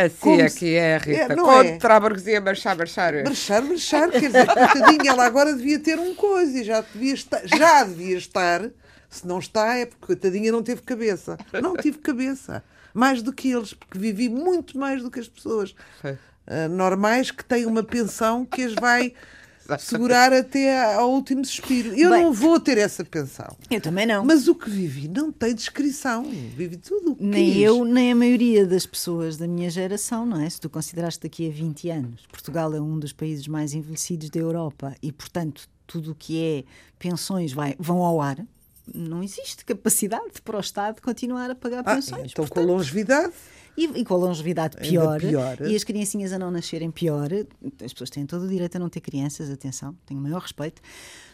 Assim é que é, Rita. É, não é? Contra a burguesia, marchar, marchar. Marchar, marchar, quer dizer, coitadinha, ela agora devia ter um coisa e já devia estar, já devia estar. Se não está, é porque coitadinha não teve cabeça. Não tive cabeça. Mais do que eles, porque vivi muito mais do que as pessoas ah, normais que têm uma pensão que as vai segurar até ao último suspiro. Eu Bem. não vou ter essa pensão. Eu também não. Mas o que vivi não tem descrição. Vivi tudo o que Nem quis. eu, nem a maioria das pessoas da minha geração, não é? Se tu consideraste daqui a 20 anos, Portugal é um dos países mais envelhecidos da Europa e, portanto, tudo o que é pensões vai, vão ao ar. Não existe capacidade para o Estado continuar a pagar Ah, pensões. então, com a Portanto, longevidade, e, e com a longevidade pior, pior. e as criancinhas a não nascerem pior, as pessoas têm todo o direito a não ter crianças, atenção, tenho o maior respeito.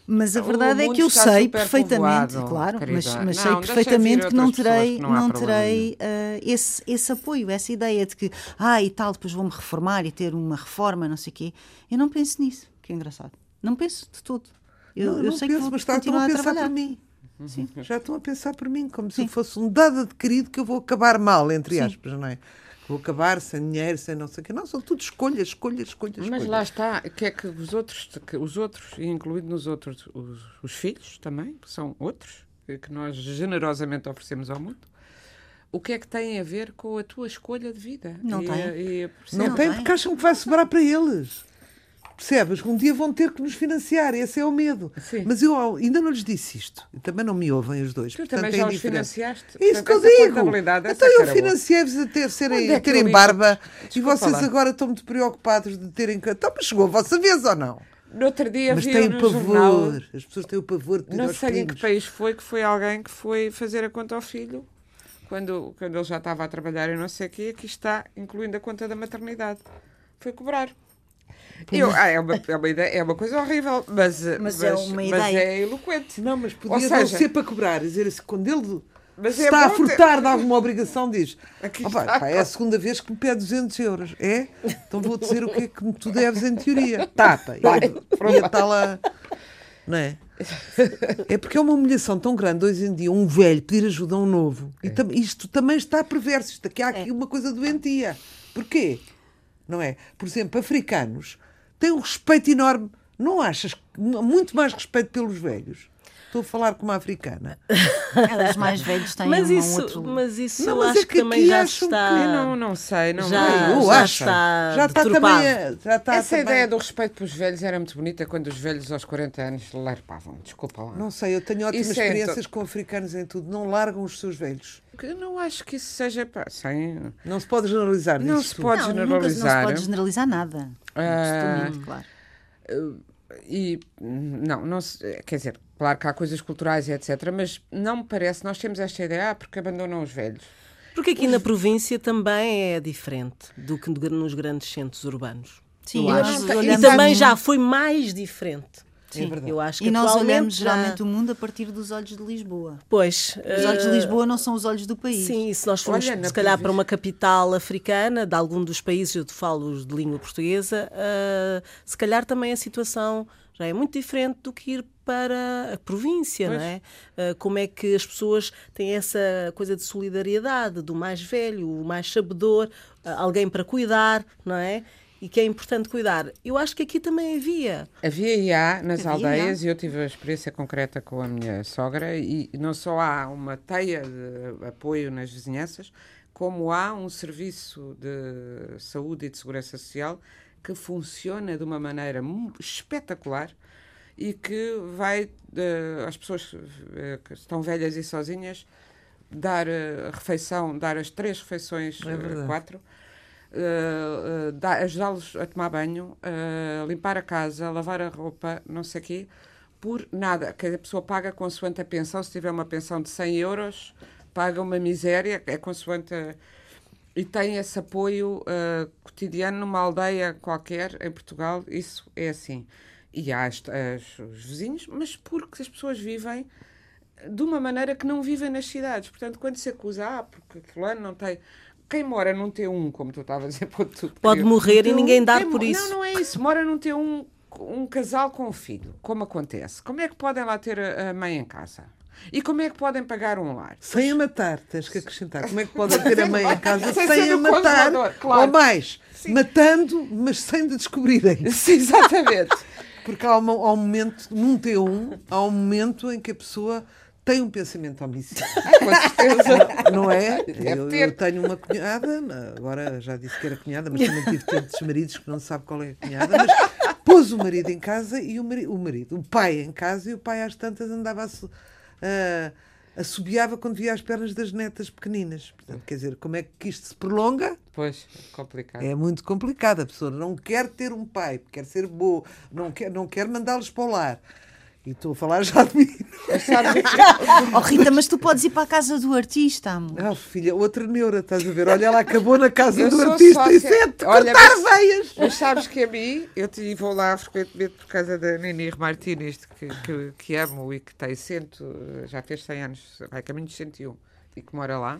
Mas a verdade é que eu sei perfeitamente, povoado, claro, mas, querida. mas Não, sei perfeitamente que não terei, que não não terei ah, esse, esse apoio, essa ideia de que, ah, e tal, depois vou-me reformar e ter uma reforma, não sei o quê. Eu não penso nisso, que é engraçado. Não penso de todo. Eu, não, eu não sei penso, que vou mas está- a a, pensar trabalhar. por mim. Sim. Já estão a pensar por mim, como se Sim. eu fosse um dado adquirido que eu vou acabar mal, entre Sim. aspas, não é? Vou acabar sem dinheiro, sem não sei o quê. Não, são tudo escolhas, escolhas, escolhas. Mas escolhas. lá está, que é que os outros, que os outros, e incluindo nos outros, os, os filhos também, que são outros, que nós generosamente oferecemos ao mundo, o que é que tem a ver com a tua escolha de vida? Não e, tem. E, Não, Não tem, tem. porque acham que vai sobrar para eles. Percebes? Um dia vão ter que nos financiar, esse é o medo. Sim. Mas eu ainda não lhes disse isto. Também não me ouvem os dois. Tu portanto, também é já os financiaste. É isso que eu digo. Então eu financiei-vos a ter, serem, é a eu terem barba isto? e Desculpa vocês lá. agora estão muito preocupados de terem. Então, mas chegou a vossa vez ou não? No outro dia Mas têm pavor. jornal, As pessoas têm o pavor de ter não sei em que primos. país foi, que foi alguém que foi fazer a conta ao filho, quando, quando ele já estava a trabalhar e não sei o quê, aqui está, incluindo a conta da maternidade. Foi cobrar. Eu, ah, é, uma, é, uma ideia, é uma coisa horrível, mas, Mas é uma ideia. é eloquente. Não, mas Ou podia não seja- ser para cobrar. Dizer assim, quando ele Mas é está a bom ter- furtar de alguma obrigação, diz: Aqui "Opa, está. pá, é a segunda vez que me pede 200 euros. É? Então vou dizer o que é que tu deves em teoria. Tapa. E a tal a. Não é? É porque é uma humilhação tão grande hoje em dia um velho pedir ajuda a um novo. E tam- isto também está perverso. Isto aqui há aqui uma coisa doentia. Porquê? Não é? Por exemplo, africanos têm um respeito enorme. Não achas muito mais respeito pelos velhos? Estou a falar como uma africana. Os mais velhos têm Mas um isso, outro... mas isso Não, eu mas acho é que, que também já está. Eu não, não sei, não Já- eu já acho. está já está deturpado. também. a- Já está Essa também- ideia do respeito pelos velhos era muito bonita quando os velhos aos 40 anos larpavam. Desculpa lá. Não sei, eu tenho ótimas Isso é experiências com africanos em tudo. Não largam os seus velhos. Eu não acho que isso seja. Pá, sem... Não se pode generalizar Não se pode não, nunca- generalizar. não se pode generalizar nada. Ah, claro. E não, não se, quer dizer, claro que há coisas culturais e etc., mas não me parece, nós temos esta ideia, ah, porque abandonam os velhos. Porque aqui na província também é diferente do que nos grandes centros urbanos. Sim, eu e E também já foi mais diferente. É verdade. Eu acho que E nós olhamos já- geralmente o mundo a partir dos olhos de Lisboa. Pois. Os olhos de eh, Lisboa não são os olhos do país. Sim, e se nós formos, Olha, se calhar, para província- uma capital africana, de algum dos países, eu te falo os de língua portuguesa, ah, se calhar também a situação já é muito diferente do que ir para a província, Pois. não é? Ah, como é que as pessoas têm essa coisa de solidariedade, do mais velho, o mais sabedor, ah, alguém para cuidar, não é? E que é importante cuidar. Eu acho que aqui também havia. Havia e há nas Havia aldeias, e eu tive a experiência concreta com a minha sogra, e não só há uma teia de apoio nas vizinhanças, como há um serviço de saúde e de segurança social que funciona de uma maneira espetacular e que vai eh, às pessoas eh, que estão velhas e sozinhas dar eh, refeição, dar as três refeições, É quatro, dá- ajudá-los a tomar banho, limpar a casa, lavar a roupa, não sei o quê, por nada. Que a pessoa paga consoante a pensão. Se tiver uma pensão de 100 euros, paga uma miséria, é consoante. a- e tem esse apoio eh, cotidiano numa aldeia qualquer em Portugal. Isso é assim. E há as- as- os vizinhos, mas porque as pessoas vivem de uma maneira que não vivem nas cidades. Portanto, quando se acusa, ah, porque fulano não tem. Quem mora num T1, como tu estavas a dizer, pode, Pode morrer e ninguém dar quem por isso. Não, não é isso. Mora num T1 um casal com um filho, como acontece. Como é que podem lá ter a mãe em casa? E como é que podem pagar um lar? Sem a matar, tens que acrescentar. Como é que podem ter a mãe em casa Sem sem, a matar? claro. Ou mais, matando, mas sem de descobrirem. Sim, exatamente. Porque há, uma- há um momento, num T1, há um momento em que a pessoa tem um pensamento homicida. Com certeza. Não é? Eu, eu tenho uma cunhada, agora já disse que era cunhada, mas também tive tantos maridos que não sabe qual é a cunhada, mas pôs o marido em casa e o marido, o, marido, o pai em casa e o pai às tantas andava a, a, assobiava quando via as pernas das netas pequeninas. Portanto, quer dizer, como é que isto se prolonga? Pois, complicado. É muito complicado. A pessoa não quer ter um pai, quer ser boa, não quer, não quer mandá-los para o lar. E estou a falar já de mim. Oh Rita, mas tu podes ir para a casa do artista, amor. Ah, filha, outra neura, estás a ver? Olha, ela acabou na casa Eu do artista e sócia. sete, Olha, cortar mas- veias. mas sabes que a mim, eu te vou lá frequentemente por causa da Nenir Martínez, que, que, que amo e que tem cento, já fez 100 anos, vai caminho de 101, e que mora lá.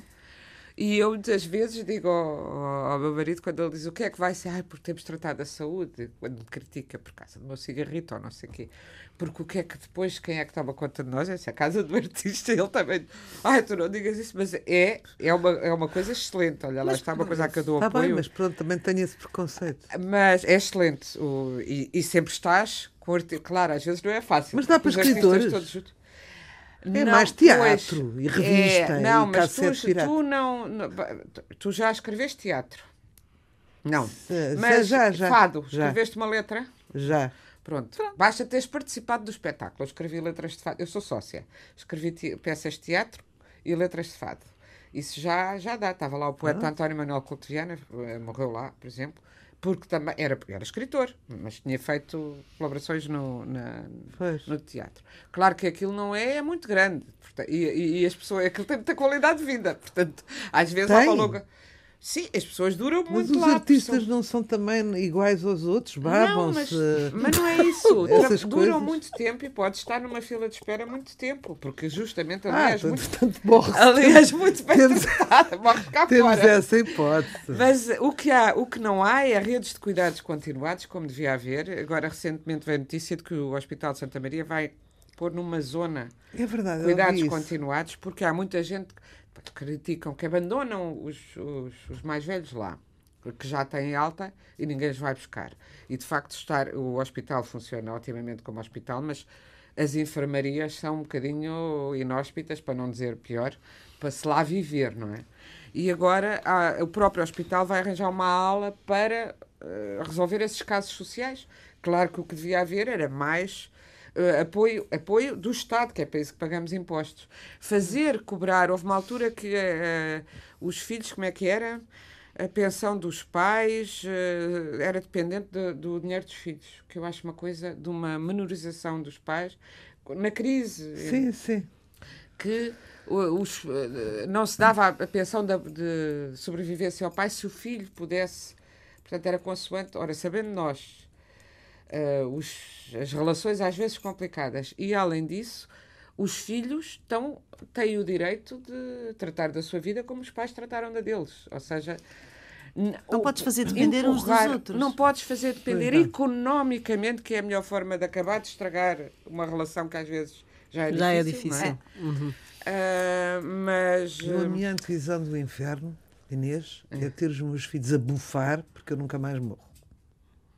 E eu muitas vezes digo ao, ao meu marido, quando ele diz o que é que vai ser, ai, porque temos tratado a saúde, quando me critica por causa do meu cigarrito ou não sei o quê, porque o que é que depois, quem é que toma conta de nós? Essa é a casa do artista, ele também, ai, tu não digas isso, mas é, é, uma, é uma coisa excelente, olha lá, está uma coisa a que eu dou Está apoio. Bem, mas pronto, também tenho esse preconceito. Mas é excelente. O- e, e sempre estás com Claro, às vezes não é fácil. Mas dá para escritores? todos juntos- É mais teatro pois, e revista é, e não, mas cassete tu, tu não, não- Tu já escreveste teatro? Não. Se- Mas já, já. fado, já, escreveste uma letra? já. Pronto. Basta teres participado do espetáculo. Eu escrevi letras de fado. Eu sou sócia. Escrevi peças de teatro e letras de fado. Isso já, já dá. Estava lá o poeta António Manuel Couto Viana, eh, morreu lá, por exemplo, porque também era, era escritor, mas tinha feito colaborações no, na- no teatro. Claro que aquilo não é, é muito grande. portanto, e, e- e as pessoas, aquilo tem muita qualidade de vida. Portanto, às vezes há uma Tem? longa. Sim, as pessoas duram Mas muito os lá. artistas são- não são também iguais aos outros? não, mas, Babam-se. mas não é isso. Essas Duram coisas. muito tempo e pode estar numa fila de espera muito tempo, porque justamente, Ah, aliás, tanto, muito, tanto morre aliás, muito bem Temos- tratada, morre cá Temos fora. essa hipótese. Mas o que, há, o que não há é redes de cuidados continuados, como devia haver. Agora, recentemente, veio a notícia de que o Hospital de Santa Maria vai pôr numa zona É verdade, cuidados continuados, porque há muita gente criticam que abandonam os, os, os mais velhos lá, que já têm alta e ninguém os vai buscar. E de facto estar, o hospital funciona otimamente como hospital, mas as enfermarias são um bocadinho inóspitas, para não dizer pior, para se lá viver, não é? E agora o próprio hospital vai arranjar uma ala para eh, resolver esses casos sociais. Claro que o que devia haver era mais eh, apoio, apoio do Estado, que é para isso que pagamos impostos. Fazer cobrar, houve uma altura que eh, os filhos, como é que era? A pensão dos pais eh, era dependente de- do dinheiro dos filhos, que eu acho uma coisa de uma menorização dos pais na crise Sim, sim. que os, não se dava a pensão da- de sobrevivência ao pai se o filho pudesse. Portanto, era consoante. Ora, sabendo nós eh, os- as relações às vezes complicadas e, além disso, os filhos estão, têm o direito de tratar da sua vida como os pais trataram da deles. Ou seja, Não podes fazer depender uns dos outros. Não podes fazer depender economicamente, que é a melhor forma de acabar de estragar uma relação que às vezes já é difícil. Já é não difícil. Uhum. Ah, mas. A minha antevisão do inferno, Inês, é ter os meus filhos a bufar porque eu nunca mais morro.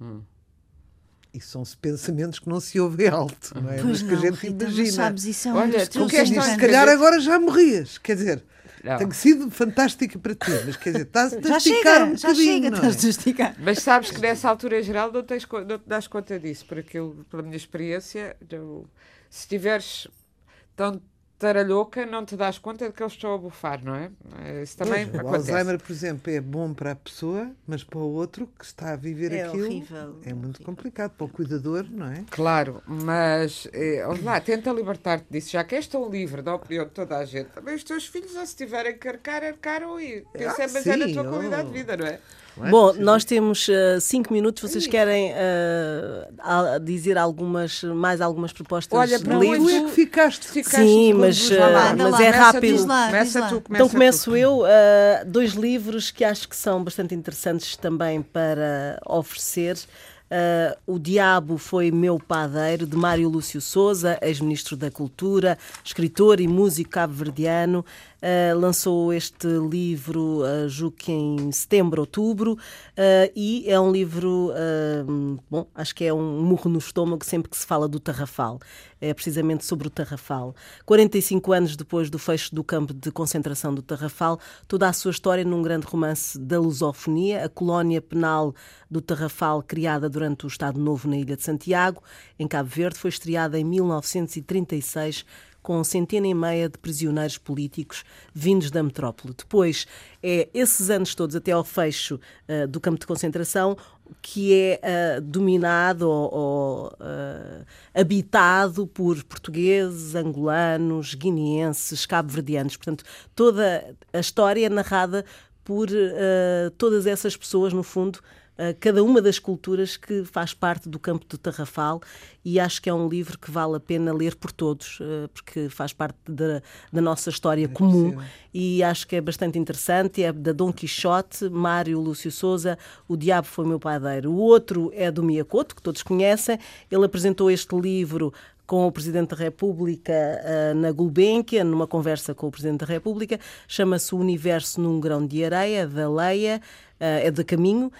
Hum. E são pensamentos que não se ouvem alto, não é? Pois Mas que não, a gente Rita, imagina. sabes, isso é um Olha, tu teus que és Diz, tão se calhar agora já morrias. Quer dizer, Não. tem sido fantástica para ti, mas quer dizer, estás a Já esticar chega, um já bocadinho, chega, não é? estás a esticar. Mas sabes que nessa altura em geral não, tens, não te das conta disso, por aquilo, pela minha experiência, eu- se estiveres tão taralhoca, não te das conta de que eles estão a bufar, não é? Eh, Isso também Pois, o acontece. Alzheimer, por exemplo, é bom para a pessoa, mas para o outro que está a viver É aquilo horrível, é é muito horrível. complicado. Para o cuidador, não é? Claro, mas ouve lá, tenta libertar-te disso, já que és tão livre da opinião de toda a gente. Também os teus filhos, ou se tiverem que arcar, arcaram e pensa Ah, mas é na sim, tua oh. qualidade de vida, não é? É? Bom, Sim, nós temos uh, cinco minutos. Vocês querem uh, a- dizer algumas, mais algumas propostas Olha, de livros? é que ficaste. Ficaste Sim, mas, eh, lá, mas lá, é começa, rápido. lá, Começa tu, começa Então começo tu. eu. uh, dois livros que acho que são bastante interessantes também para oferecer. Uh, o Diabo foi meu padeiro, de Mário Lúcio Souza, ex-ministro da Cultura, escritor e músico cabo-verdiano. Uh, lançou este livro, uh, julgo que em setembro, outubro, uh, e é um livro, uh, bom, acho que é um murro no estômago sempre que se fala do Tarrafal. É precisamente sobre o Tarrafal. 45 anos depois do fecho do campo de concentração do Tarrafal, toda a sua história num grande romance da lusofonia, a colónia penal do Tarrafal, criada durante o Estado Novo na Ilha de Santiago, em Cabo Verde, foi estreada em 1936 com centena e meia de prisioneiros políticos vindos da metrópole. Depois, é esses anos todos até ao fecho uh, do campo de concentração que é uh, dominado ou, uh, habitado por portugueses, angolanos, guineenses, cabo-verdianos. Portanto, toda a história é narrada por todas essas pessoas, no fundo, cada uma das culturas que faz parte do campo do Tarrafal e acho que é um livro que vale a pena ler por todos, uh, porque faz parte da, da nossa história É comum possível. e acho que é bastante interessante. É da Dom Quixote, Mário Lúcio Souza, O Diabo Foi Meu Padeiro. O outro é do Miyakoto, que todos conhecem. Ele apresentou este livro com o Presidente da República uh, na Gulbenkian, numa conversa com o Presidente da República. Chama-se O Universo num Grão de Areia, da Leia. Uh, é de caminho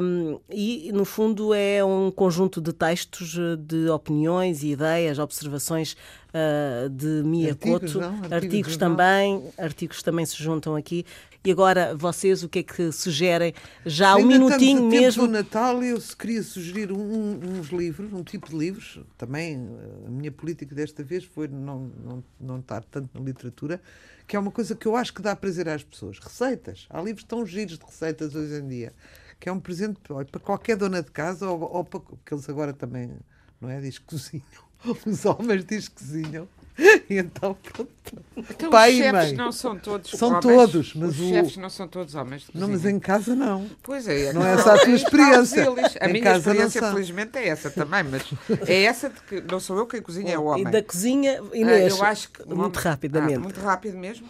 um, e, no fundo, é um conjunto de textos, de opiniões, ideias, observações uh, de Miyakoto, Artigos, não? Artigos artigos também, artigos também se juntam aqui. E agora, vocês, o que é que sugerem? Já um minutinho mesmo. do Natal, eu queria sugerir um- uns livros, um tipo de livros. Também eh, a minha política desta vez foi não, não, não estar tanto na literatura, que é uma coisa que eu acho que dá prazer às pessoas. Receitas. Há livros tão giros de receitas hoje em dia, que é um presente olha, para qualquer dona de casa ou, ou para que eles agora também, não é? Diz que cozinham. Os homens diz que cozinham. Então, pronto. Então, Pai os e chefes mãe. não são todos São homens. todos, mas os o- chefes não são todos homens. Não, mas em casa não. Pois é. Não é essa a tua experiência. A Em minha experiência, felizmente, é essa também, mas é essa de que não sou eu quem cozinha, é o homem. E da cozinha, Ah, Inês, eu acho que muito homem- rapidamente. Ah, muito rápido mesmo.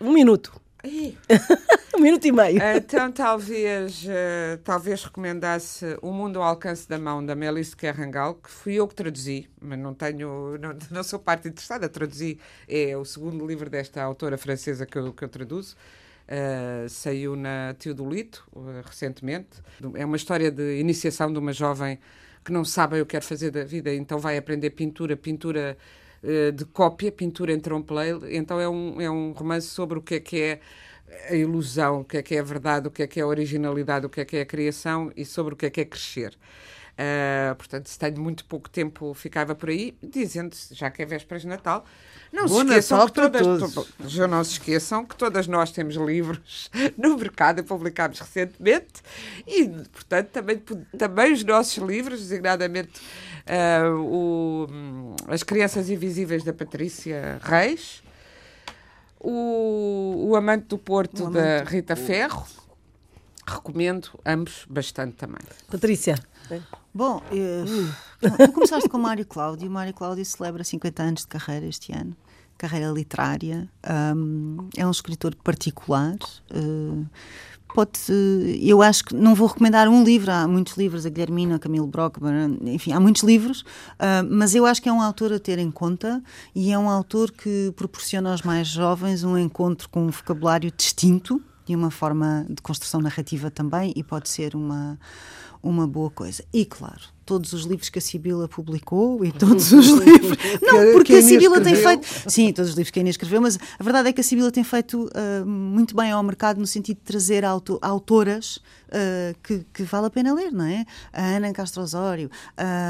Um minuto. Ih, Um minuto e meio. Então talvez, eh, talvez recomendasse O Mundo ao Alcance da Mão, da Melissa Carrangal, que fui eu que traduzi, mas não tenho, não, não sou parte interessada, traduzi, é o segundo livro desta autora francesa que eu, que eu traduzo. Eh, saiu na Teodolito, eh, recentemente. É uma história de iniciação de uma jovem que não sabe o que quer fazer da vida, então vai aprender pintura, pintura eh, de cópia, pintura em trompe-l'œil. Então é um, é um romance sobre o que é que é a ilusão, o que é que é a verdade, o que é que é a originalidade, o que é que é a criação e sobre o que é que é crescer. Ah, portanto, se tenho muito pouco tempo, ficava por aí, dizendo, já que é vésperas de Natal, não Bom se esqueçam Natal que todas, todos. já não se esqueçam que todas nós temos livros no mercado, publicámos recentemente, e, portanto, também, também os nossos livros, designadamente ah, o, As Crianças Invisíveis da Patrícia Reis, o, o Amante do Porto O da Amante- Rita Ferro, recomendo ambos bastante também. Patrícia. Bom, eh, tu começaste com o Mário Cláudio. O Mário Cláudio celebra 50 anos de carreira este ano. carreira literária. Um, é um escritor particular. Uh, pode eu acho que não vou recomendar um livro há muitos livros a Guilhermina, a Camilo Brockman enfim há muitos livros uh, mas eu acho que é um autor a ter em conta e é um autor que proporciona aos mais jovens um encontro com um vocabulário distinto e uma forma de construção narrativa também e pode ser uma uma boa coisa. E claro, todos os livros que a Sibila publicou e todos os livros. Não, porque a Sibila tem feito. Sim, todos os livros que a Inês escreveu, mas a verdade é que a Sibila tem feito uh, muito bem ao mercado no sentido de trazer auto autoras uh, que, que, vale a pena ler, não é? A Ana Castro Osório,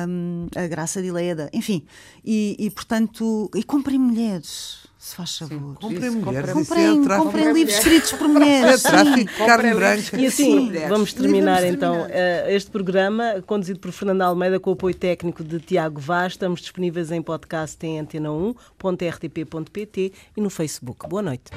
um, a Graça de Leda, enfim. E, e portanto, e comprem mulheres se faz favor. Comprem mulheres. Comprem, é comprem livros escritos por mulheres. É tráfico carne branca. E assim, vamos terminar vamos então terminar. Uh, este programa, conduzido por Fernando Almeida, com o apoio técnico de Tiago Vaz. Estamos disponíveis em podcast em antena1.rtp.pt e no Facebook. Boa noite.